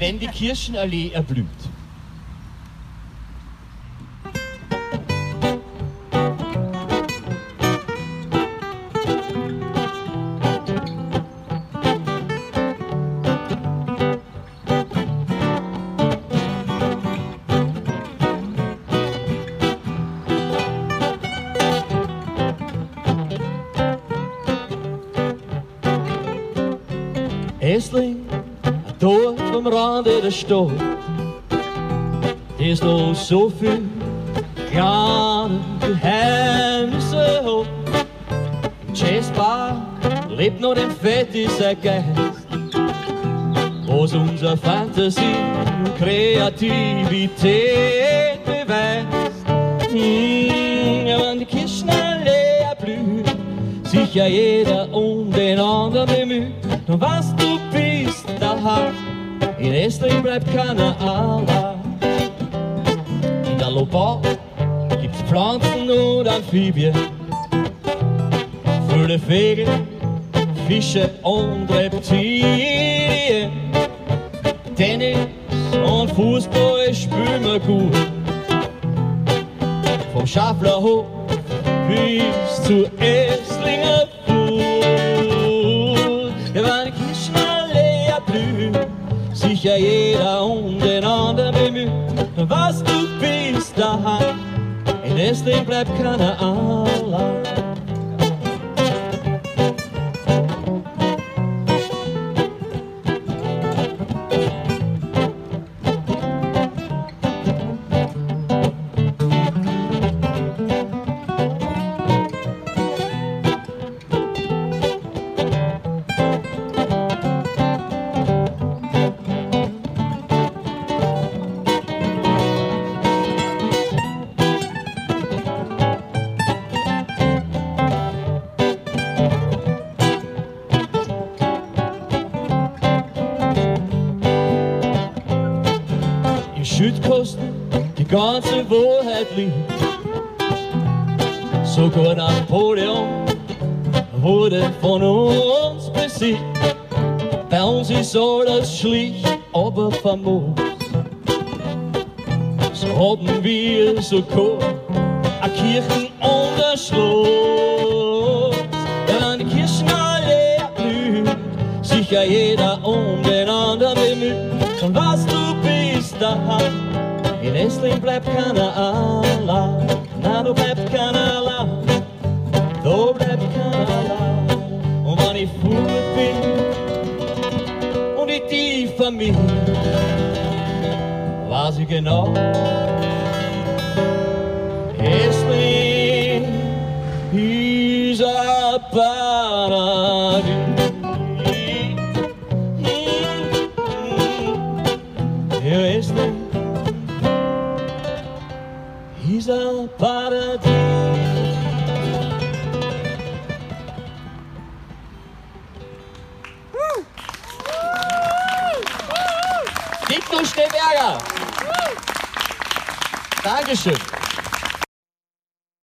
wenn die Kirchenallee erblüht. Esling, dort vom Rande der Stadt, ist noch so viel kleine Geheimnisse hat. Im Jazzbar lebt noch den fettiger Geist, was unsere Fantasie und Kreativität beweist. Ja, wenn die Kirchenallee erblüht, sicher jeder um den anderen bemüht. Was du bist, daheim, in Estling bleibt keiner allein. In der Lobau gibt's Pflanzen und Amphibien, viele Vögel, Fische und Reptilien. Tennis und Fußball spielen wir gut. Vom Schafflerhof bis zu Esslinger Kirchenallee erblüht, sicher jeder um den anderen bemüht. Was du bist daheim, in Essling bleibt keiner allein. Im Schüttkosten die ganze Wahrheit liegt. Sogar Napoleon wurde von uns besiegt. Bei uns ist alles schlicht, aber famos. So haben wir sogar eine Kirchen und ein Schloss. Ja, wenn die Kirchenallee erblüht, sicher jeder um den anderen bemüht. Und was du bist daheim, in Essling bleibt keiner allein. Na, du bleibst keiner allein, da bleibt keiner allein. Und wenn ich fort bin und ich die Familie, weiß ich genau, Essling ist ein Essling ist ein Paradies. Dicto Steberger. Dankeschön.